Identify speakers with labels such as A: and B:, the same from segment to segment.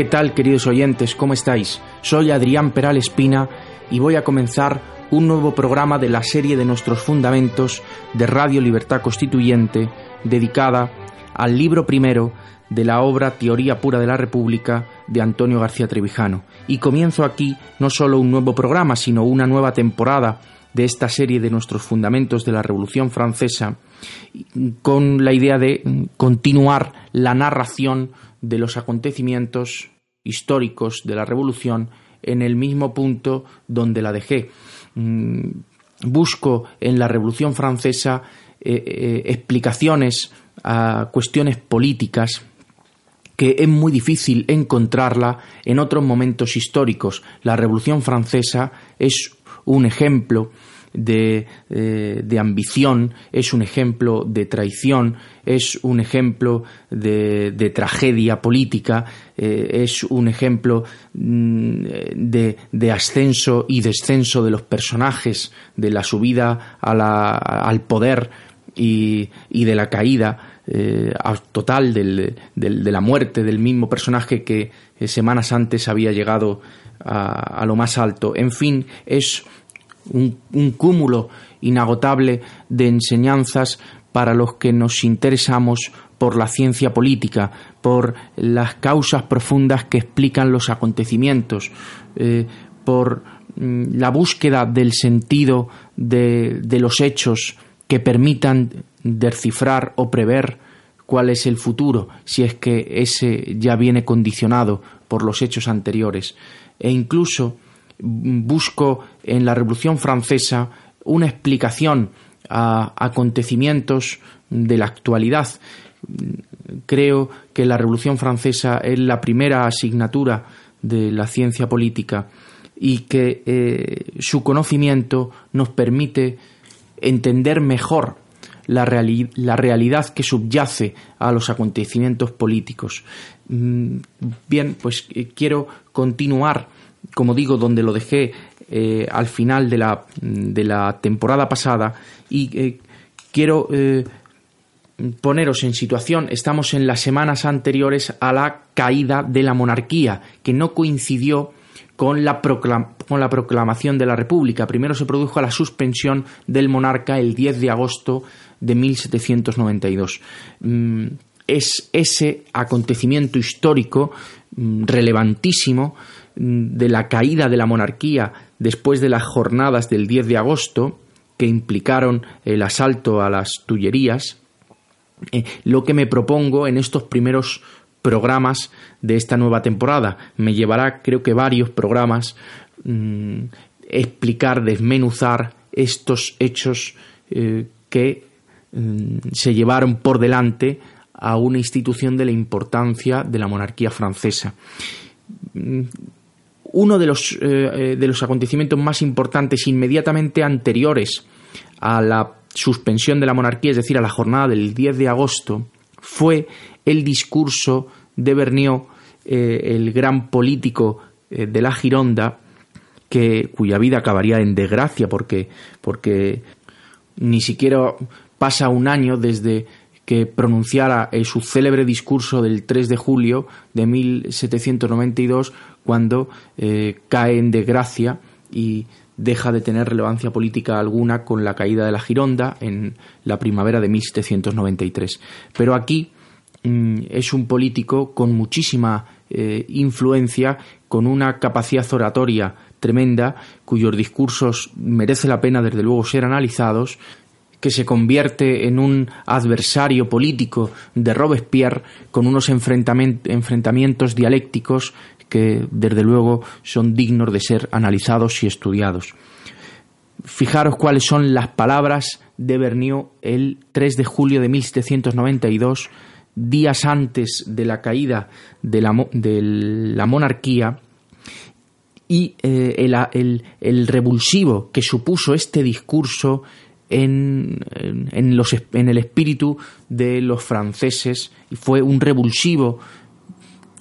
A: ¿Qué tal, queridos oyentes? ¿Cómo estáis? Soy Adrián Peral Espina y voy a comenzar un nuevo programa de la serie de nuestros fundamentos de Radio Libertad Constituyente, dedicada al libro primero de la obra Teoría Pura de la República de Antonio García Trevijano. Y comienzo aquí no solo un nuevo programa, sino una nueva temporada de esta serie de nuestros fundamentos de la Revolución Francesa, con la idea de continuar la narración de los acontecimientos históricos de la Revolución en el mismo punto donde la dejé. Mm, busco en la Revolución Francesa eh, eh, explicaciones a cuestiones políticas que es muy difícil encontrarla en otros momentos históricos. La Revolución Francesa es un ejemplo de, eh, de, ambición, es un ejemplo de traición, es un ejemplo de, de tragedia política, eh, es un ejemplo mm, de, de, ascenso y descenso de los personajes, de la subida a la, al poder y, y, de la caída eh, total del, del, de la muerte del mismo personaje que semanas antes había llegado a, a lo más alto. En fin, es un, cúmulo inagotable de enseñanzas para los que nos interesamos por la ciencia política, por las causas profundas que explican los acontecimientos, eh, por mm, la búsqueda del sentido de, de, los hechos que permitan descifrar o prever cuál es el futuro, si es que ese ya viene condicionado por los hechos anteriores, e incluso busco en la Revolución Francesa una explicación a acontecimientos de la actualidad. Creo que la Revolución Francesa es la primera asignatura de la ciencia política y que eh, su conocimiento nos permite entender mejor la, realidad que subyace a los acontecimientos políticos. Mm, bien, pues eh, quiero continuar como digo, donde lo dejé eh, al final de la, de la, temporada pasada y eh, quiero eh, poneros en situación, estamos en las semanas anteriores a la caída de la monarquía, que no coincidió con la, con la proclamación de la República. Primero se produjo la suspensión del monarca el 10 de agosto de 1792. Mm, es ese acontecimiento histórico mm, relevantísimo de la caída de la monarquía después de las jornadas del 10 de agosto, que implicaron el asalto a las Tullerías, eh, lo que me propongo en estos primeros programas de esta nueva temporada. Me llevará, creo que varios programas, mm, explicar, desmenuzar estos hechos eh, que mm, se llevaron por delante a una institución de la importancia de la monarquía francesa. Uno de los, eh, eh, de los acontecimientos más importantes inmediatamente anteriores a la suspensión de la monarquía, es decir, a la jornada del 10 de agosto, fue el discurso de Vergniaud, eh, el gran político de la Gironda, que, cuya vida acabaría en desgracia porque, porque ni siquiera pasa un año desde que pronunciara su célebre discurso del 3 de julio de 1792 cuando eh, cae en desgracia y deja de tener relevancia política alguna con la caída de la Gironda en la primavera de 1793. Pero aquí mm, es un político con muchísima eh, influencia, con una capacidad oratoria tremenda, cuyos discursos merece la pena desde luego ser analizados, que se convierte en un adversario político de Robespierre con unos enfrentamientos dialécticos que desde luego son dignos de ser analizados y estudiados. Fijaros cuáles son las palabras de Vergniaud el 3 de julio de 1792, días antes de la caída de la, monarquía, y eh, el, revulsivo que supuso este discurso en, en, el espíritu de los franceses y fue un revulsivo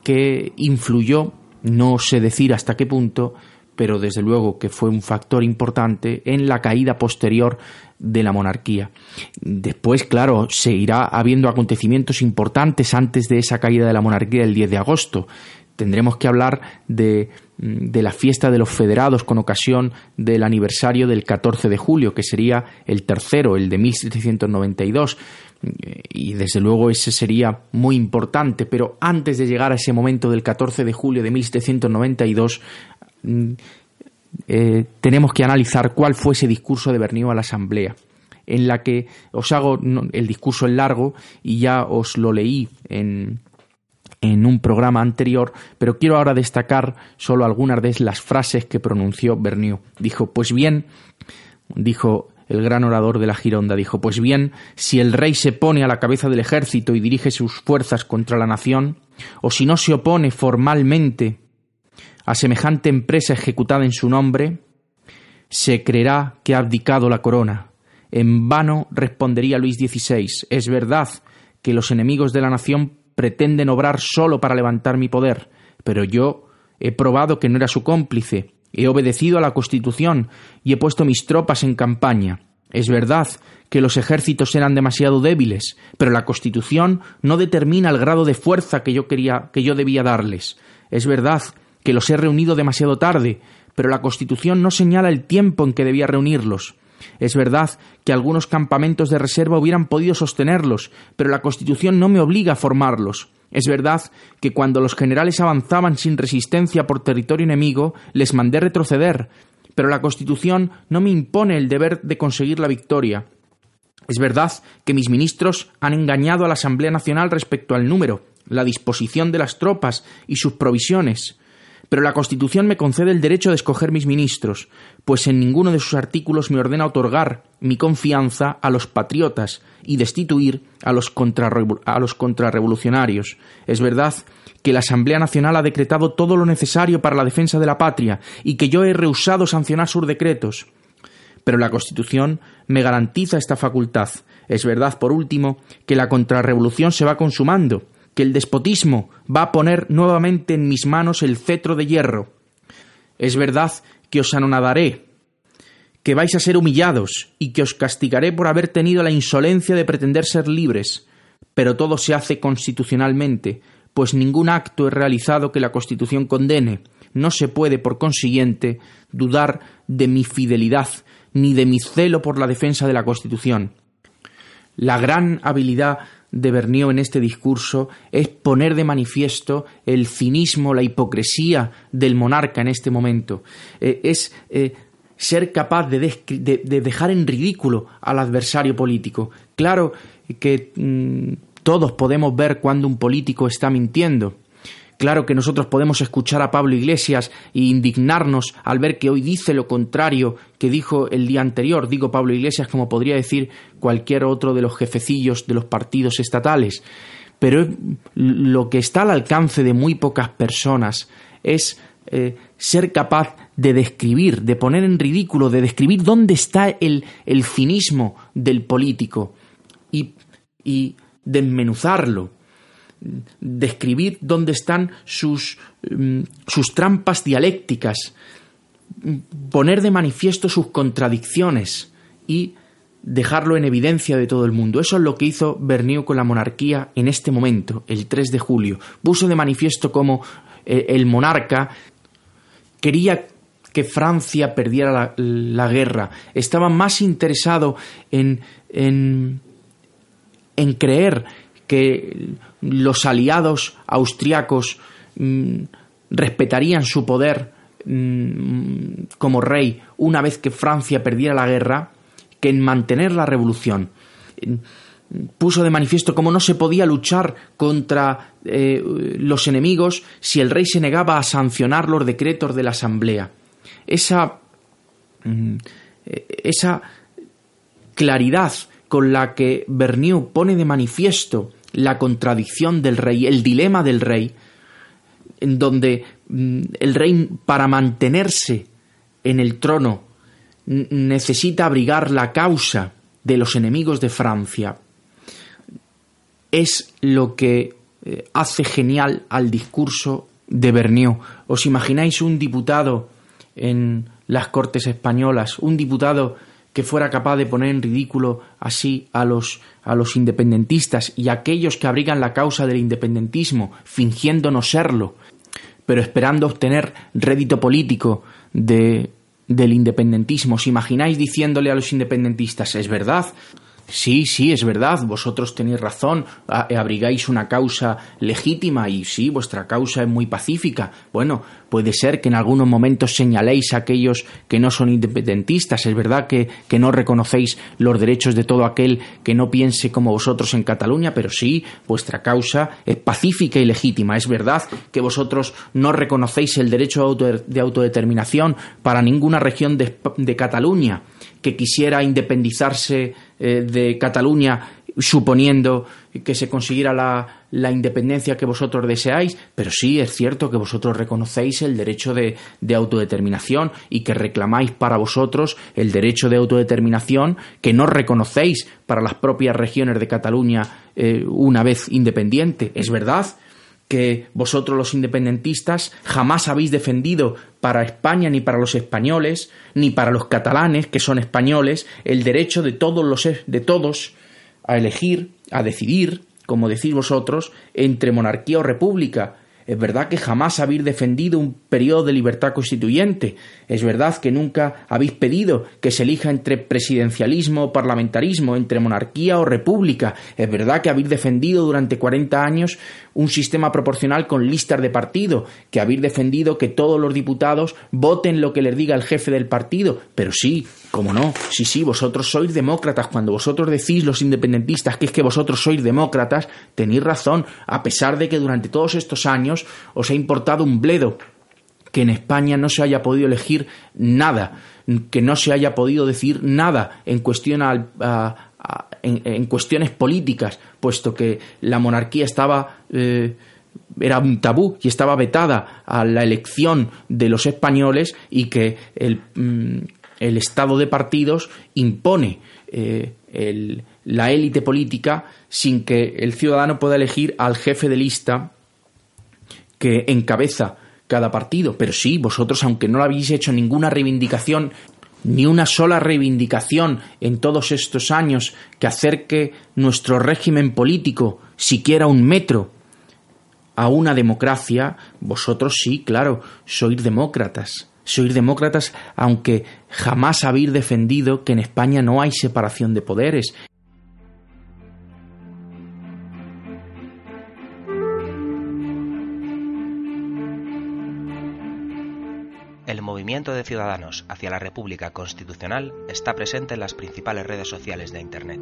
A: que influyó, no sé decir hasta qué punto, pero desde luego que fue un factor importante en la caída posterior de la monarquía. Después, claro, seguirá habiendo acontecimientos importantes antes de esa caída de la monarquía el 10 de agosto. Tendremos que hablar de Mm, de la fiesta de los federados con ocasión del aniversario del 14 de julio, que sería el tercero, el de 1792. Y desde luego ese sería muy importante, pero antes de llegar a ese momento del 14 de julio de 1792, mm, eh, tenemos que analizar cuál fue ese discurso de Bernío a la Asamblea en la que os hago el discurso en largo y ya os lo leí en, en un programa anterior, pero quiero ahora destacar solo algunas de las frases que pronunció Bernier. Dijo, pues bien, dijo el gran orador de la Gironda, dijo, pues bien, si el rey se pone a la cabeza del ejército y dirige sus fuerzas contra la nación, o si no se opone formalmente a semejante empresa ejecutada en su nombre, se creerá que ha abdicado la corona. En vano respondería Luis XVI, es verdad que los enemigos de la nación pretenden obrar solo para levantar mi poder, pero yo he probado que no era su cómplice, he obedecido a la Constitución y he puesto mis tropas en campaña. Es verdad que los ejércitos eran demasiado débiles, pero la Constitución no determina el grado de fuerza que yo quería que yo debía darles. Es verdad que los he reunido demasiado tarde, pero la Constitución no señala el tiempo en que debía reunirlos. Es verdad que algunos campamentos de reserva hubieran podido sostenerlos, pero la Constitución no me obliga a formarlos. Es verdad que cuando los generales avanzaban sin resistencia por territorio enemigo, les mandé retroceder, pero la Constitución no me impone el deber de conseguir la victoria. Es verdad que mis ministros han engañado a la Asamblea Nacional respecto al número, la disposición de las tropas y sus provisiones, pero la Constitución me concede el derecho de escoger mis ministros, pues en ninguno de sus artículos me ordena otorgar mi confianza a los patriotas y destituir a los, a los contrarrevolucionarios. Es verdad que la Asamblea Nacional ha decretado todo lo necesario para la defensa de la patria y que yo he rehusado sancionar sus decretos. Pero la Constitución me garantiza esta facultad. Es verdad, por último, que la contrarrevolución se va consumando que el despotismo va a poner nuevamente en mis manos el cetro de hierro. Es verdad que os anonadaré, que vais a ser humillados y que os castigaré por haber tenido la insolencia de pretender ser libres, pero todo se hace constitucionalmente, pues ningún acto es realizado que la Constitución condene. No se puede, por consiguiente, dudar de mi fidelidad ni de mi celo por la defensa de la Constitución. La gran habilidad de Bernier en este discurso es poner de manifiesto el cinismo, la hipocresía del monarca en este momento. Eh, es eh, ser capaz de, dejar en ridículo al adversario político. Claro que mm, todos podemos ver cuando un político está mintiendo. Claro que nosotros podemos escuchar a Pablo Iglesias e indignarnos al ver que hoy dice lo contrario que dijo el día anterior. Digo Pablo Iglesias como podría decir cualquier otro de los jefecillos de los partidos estatales. Pero lo que está al alcance de muy pocas personas es eh, ser capaz de describir, de poner en ridículo, de describir dónde está el, el cinismo del político y, y desmenuzarlo describir dónde están sus, mm, sus trampas dialécticas, poner de manifiesto sus contradicciones y dejarlo en evidencia de todo el mundo. Eso es lo que hizo Bernier con la monarquía en este momento, el 3 de julio. Puso de manifiesto cómo eh, el monarca quería que Francia perdiera la, la guerra, estaba más interesado en, en, en creer que los aliados austriacos mm, respetarían su poder mm, como rey una vez que Francia perdiera la guerra que en mantener la revolución. Puso de manifiesto cómo no se podía luchar contra eh, los enemigos si el rey se negaba a sancionar los decretos de la Asamblea. Esa, mm, esa claridad con la que Bernier pone de manifiesto la contradicción del rey, el dilema del rey, en donde mm, el rey para mantenerse en el trono necesita abrigar la causa de los enemigos de Francia, es lo que eh, hace genial al discurso de Bernier. ¿Os imagináis un diputado en las Cortes españolas, un diputado que fuera capaz de poner en ridículo así a los, a los independentistas y a aquellos que abrigan la causa del independentismo, fingiendo no serlo, pero esperando obtener rédito político de, del independentismo. ¿Os imagináis diciéndole a los independentistas, es verdad, Sí, sí, es verdad, vosotros tenéis razón, abrigáis una causa legítima y sí, vuestra causa es muy pacífica. Bueno, puede ser que en algunos momentos señaléis a aquellos que no son independentistas, es verdad que, que no reconocéis los derechos de todo aquel que no piense como vosotros en Cataluña, pero sí, vuestra causa es pacífica y legítima. Es verdad que vosotros no reconocéis el derecho de autodeterminación para ninguna región de, Cataluña que quisiera independizarse eh, de Cataluña suponiendo que se consiguiera la, la, independencia que vosotros deseáis, pero sí es cierto que vosotros reconocéis el derecho de, de, autodeterminación y que reclamáis para vosotros el derecho de autodeterminación que no reconocéis para las propias regiones de Cataluña eh, una vez independiente. Es verdad que vosotros los independentistas jamás habéis defendido para España ni para los españoles, ni para los catalanes, que son españoles, el derecho de todos los de todos a elegir, a decidir, como decís vosotros, entre monarquía o república, es verdad que jamás habéis defendido un periodo de libertad constituyente. Es verdad que nunca habéis pedido que se elija entre presidencialismo o parlamentarismo, entre monarquía o república. Es verdad que habéis defendido durante 40 años un sistema proporcional con listas de partido, que habéis defendido que todos los diputados voten lo que les diga el jefe del partido. Pero sí, como no, sí, sí, vosotros sois demócratas. Cuando vosotros decís los independentistas que es que vosotros sois demócratas, tenéis razón, a pesar de que durante todos estos años os ha importado un bledo que en España no se haya podido elegir nada, que no se haya podido decir nada en cuestión en, cuestiones políticas, puesto que la monarquía estaba eh, era un tabú y estaba vetada a la elección de los españoles y que el, mm, el estado de partidos impone eh, la élite política sin que el ciudadano pueda elegir al jefe de lista que encabeza cada partido. Pero sí, vosotros, aunque no habéis hecho ninguna reivindicación, ni una sola reivindicación en todos estos años que acerque nuestro régimen político siquiera un metro a una democracia, vosotros sí, claro, sois demócratas. Sois demócratas aunque jamás habéis defendido que en España no hay separación de poderes,
B: El movimiento de ciudadanos hacia la República Constitucional está presente en las principales redes sociales de Internet.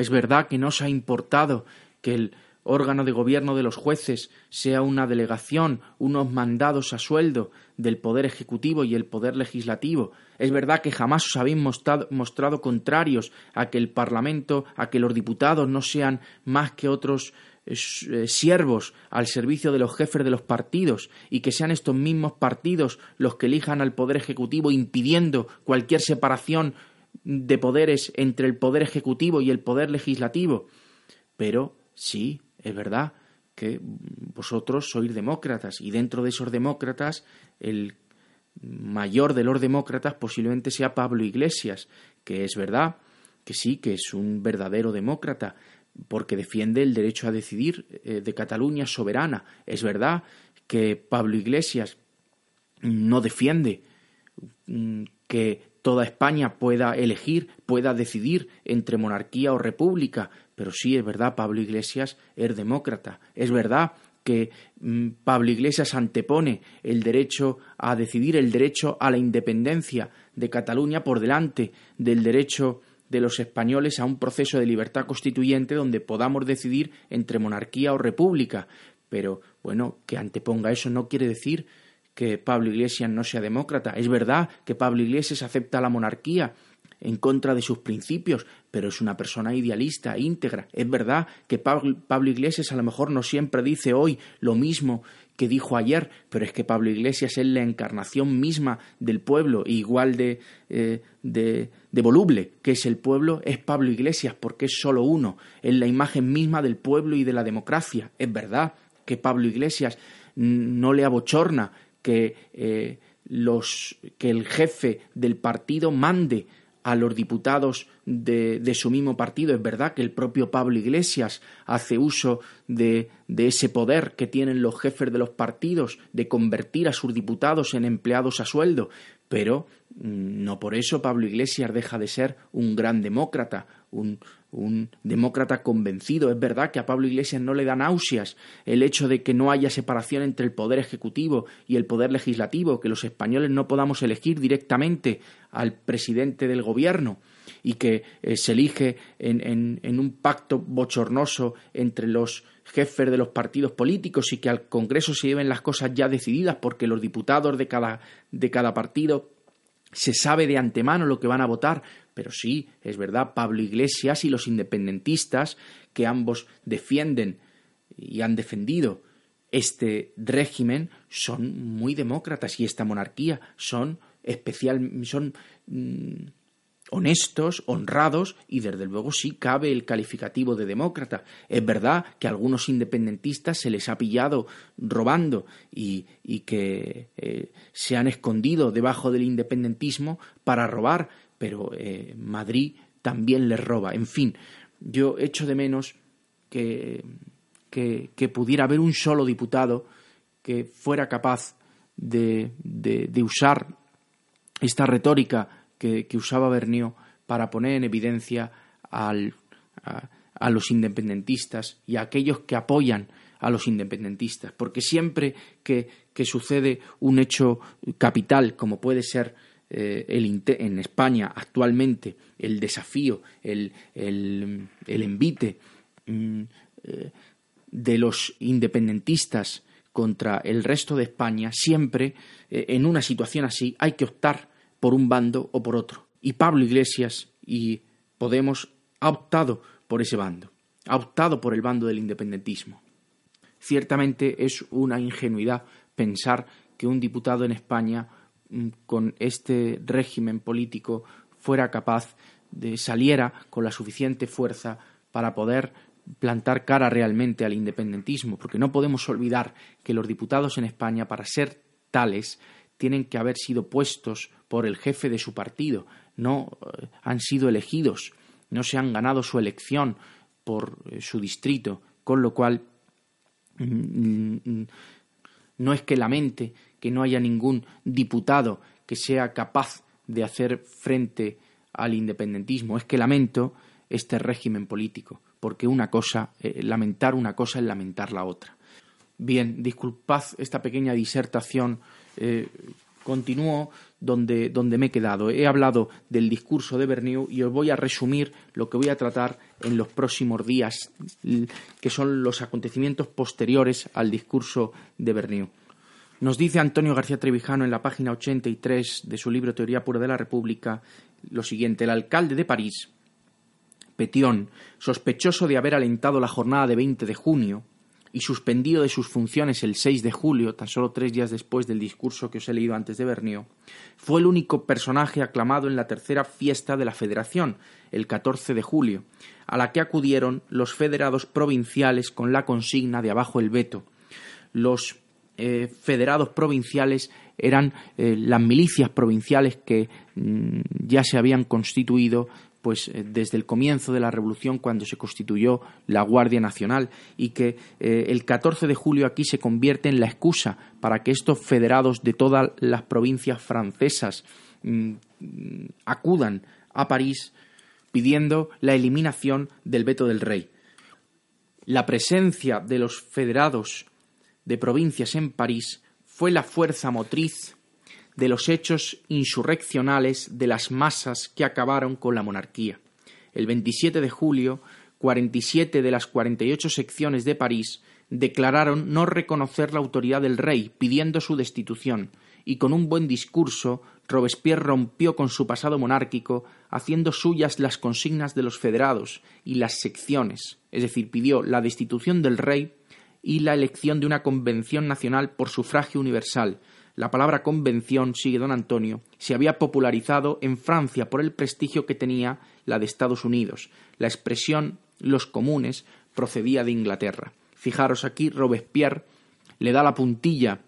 A: Es verdad que no se ha importado que el órgano de gobierno de los jueces sea una delegación, unos mandados a sueldo del Poder Ejecutivo y el Poder Legislativo. Es verdad que jamás os habéis mostrado, contrarios a que el Parlamento, a que los diputados no sean más que otros eh, eh, siervos al servicio de los jefes de los partidos y que sean estos mismos partidos los que elijan al Poder Ejecutivo impidiendo cualquier separación de poderes entre el Poder Ejecutivo y el Poder Legislativo. Pero sí, es verdad que vosotros sois demócratas y dentro de esos demócratas el mayor de los demócratas posiblemente sea Pablo Iglesias, que es verdad que sí, que es un verdadero demócrata, porque defiende el derecho a decidir eh, de Cataluña soberana. Es verdad que Pablo Iglesias no defiende mm, que toda España pueda elegir, pueda decidir entre monarquía o república, pero sí es verdad, Pablo Iglesias es demócrata. Es verdad que mm, Pablo Iglesias antepone el derecho a decidir, el derecho a la independencia de Cataluña por delante del derecho de los españoles a un proceso de libertad constituyente donde podamos decidir entre monarquía o república. Pero, bueno, que anteponga eso no quiere decir que Pablo Iglesias no sea demócrata. Es verdad que Pablo Iglesias acepta la monarquía, en contra de sus principios, pero es una persona idealista, íntegra. Es verdad que Pablo Iglesias a lo mejor no siempre dice hoy lo mismo que dijo ayer, pero es que Pablo Iglesias es la encarnación misma del pueblo, igual de, eh, de, de, voluble que es el pueblo, es Pablo Iglesias, porque es solo uno, es la imagen misma del pueblo y de la democracia. Es verdad que Pablo Iglesias no le abochorna que, eh, los, que el jefe del partido mande a los diputados de, su mismo partido. Es verdad que el propio Pablo Iglesias hace uso de, de, ese poder que tienen los jefes de los partidos de convertir a sus diputados en empleados a sueldo, pero mm, no por eso Pablo Iglesias deja de ser un gran demócrata, un, un demócrata convencido. Es verdad que a Pablo Iglesias no le da náuseas el hecho de que no haya separación entre el poder ejecutivo y el poder legislativo, que los españoles no podamos elegir directamente al presidente del gobierno y que eh, se elige en, un pacto bochornoso entre los jefes de los partidos políticos y que al Congreso se lleven las cosas ya decididas porque los diputados de cada partido se sabe de antemano lo que van a votar, pero sí, es verdad, Pablo Iglesias y los independentistas, que ambos defienden y han defendido este régimen, son muy demócratas y esta monarquía son especial, son mm, honestos, honrados y desde luego sí cabe el calificativo de demócrata. Es verdad que a algunos independentistas se les ha pillado robando y, que eh, se han escondido debajo del independentismo para robar, pero eh, Madrid también les roba. En fin, yo echo de menos que, que, pudiera haber un solo diputado que fuera capaz de, de, usar esta retórica que, usaba Bernio para poner en evidencia al, a, los independentistas y a aquellos que apoyan a los independentistas, porque siempre que, que sucede un hecho capital, como puede ser eh, en España actualmente el desafío, el, el, envite mm, eh, de los independentistas contra el resto de España, siempre eh, en una situación así hay que optar por un bando o por otro. Y Pablo Iglesias y Podemos ha optado por ese bando, ha optado por el bando del independentismo. Ciertamente es una ingenuidad pensar que un diputado en España con este régimen político fuera capaz de saliera con la suficiente fuerza para poder plantar cara realmente al independentismo, porque no podemos olvidar que los diputados en España, para ser tales, tienen que haber sido puestos por el jefe de su partido, no eh, han sido elegidos, no se han ganado su elección por eh, su distrito, con lo cual mm, mm, no es que lamente que no haya ningún diputado que sea capaz de hacer frente al independentismo. Es que lamento este régimen político, porque una cosa, eh, lamentar una cosa es lamentar la otra. Bien, disculpad esta pequeña disertación. Eh, continúo donde, donde me he quedado. He hablado del discurso de Bernier y os voy a resumir lo que voy a tratar en los próximos días, que son los acontecimientos posteriores al discurso de Berniu. Nos dice Antonio García Trevijano en la página 83 de su libro Teoría Pura de la República lo siguiente: el alcalde de París, Petion, sospechoso de haber alentado la jornada de 20 de junio, y suspendido de sus funciones el 6 de julio, tan solo tres días después del discurso que os he leído antes de Bernio, fue el único personaje aclamado en la tercera fiesta de la Federación, el 14 de julio, a la que acudieron los federados provinciales con la consigna de abajo el veto. Los eh, federados provinciales eran eh, las milicias provinciales que mm, ya se habían constituido pues eh, desde el comienzo de la revolución cuando se constituyó la Guardia Nacional y que el 14 de julio aquí se convierte en la excusa para que estos federados de todas las provincias francesas mm, acudan a París pidiendo la eliminación del veto del rey. La presencia de los federados de provincias en París fue la fuerza motriz de los hechos insurreccionales de las masas que acabaron con la monarquía. El 27 de julio, 47 de las 48 secciones de París declararon no reconocer la autoridad del rey, pidiendo su destitución, y con un buen discurso Robespierre rompió con su pasado monárquico, haciendo suyas las consignas de los federados y las secciones, es decir, pidió la destitución del rey y la elección de una convención nacional por sufragio universal, la palabra convención, sigue don Antonio, se había popularizado en Francia por el prestigio que tenía la de Estados Unidos. La expresión los comunes procedía de Inglaterra. Fijaros aquí, Robespierre le da la puntilla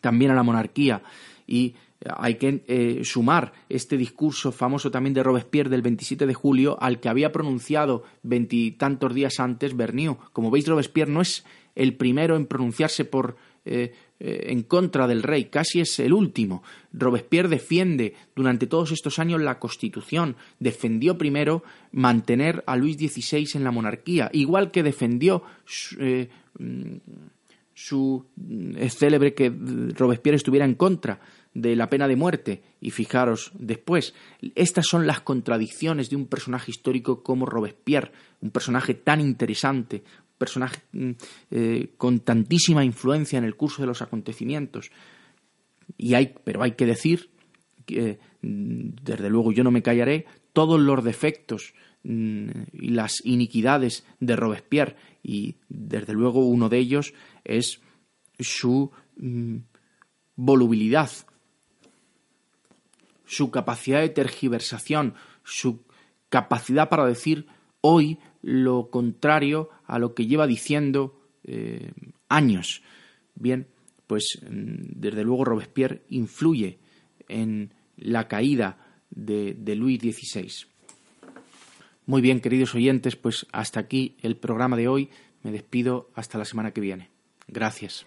A: también a la monarquía y hay que eh, sumar este discurso famoso también de Robespierre del 27 de julio al que había pronunciado veintitantos días antes Bernier. Como veis, Robespierre no es el primero en pronunciarse por eh, eh, en contra del rey, casi es el último. Robespierre defiende durante todos estos años la Constitución, defendió primero mantener a Luis XVI en la monarquía, igual que defendió eh, mm, su, es célebre que Robespierre estuviera en contra de la pena de muerte. Y fijaros después, estas son las contradicciones de un personaje histórico como Robespierre, un personaje tan interesante, personaje mm, eh, con tantísima influencia en el curso de los acontecimientos. Y hay, pero hay que decir que, mm, desde luego, yo no me callaré, todos los defectos mm, y las iniquidades de Robespierre, y desde luego uno de ellos es su volubilidad, su capacidad de tergiversación, su capacidad para decir hoy lo contrario a lo que lleva diciendo eh, años. Bien, pues mm, desde luego Robespierre influye en la caída de, de Luis XVI. Muy bien, queridos oyentes, pues hasta aquí el programa de hoy. Me despido hasta la semana que viene. Gracias.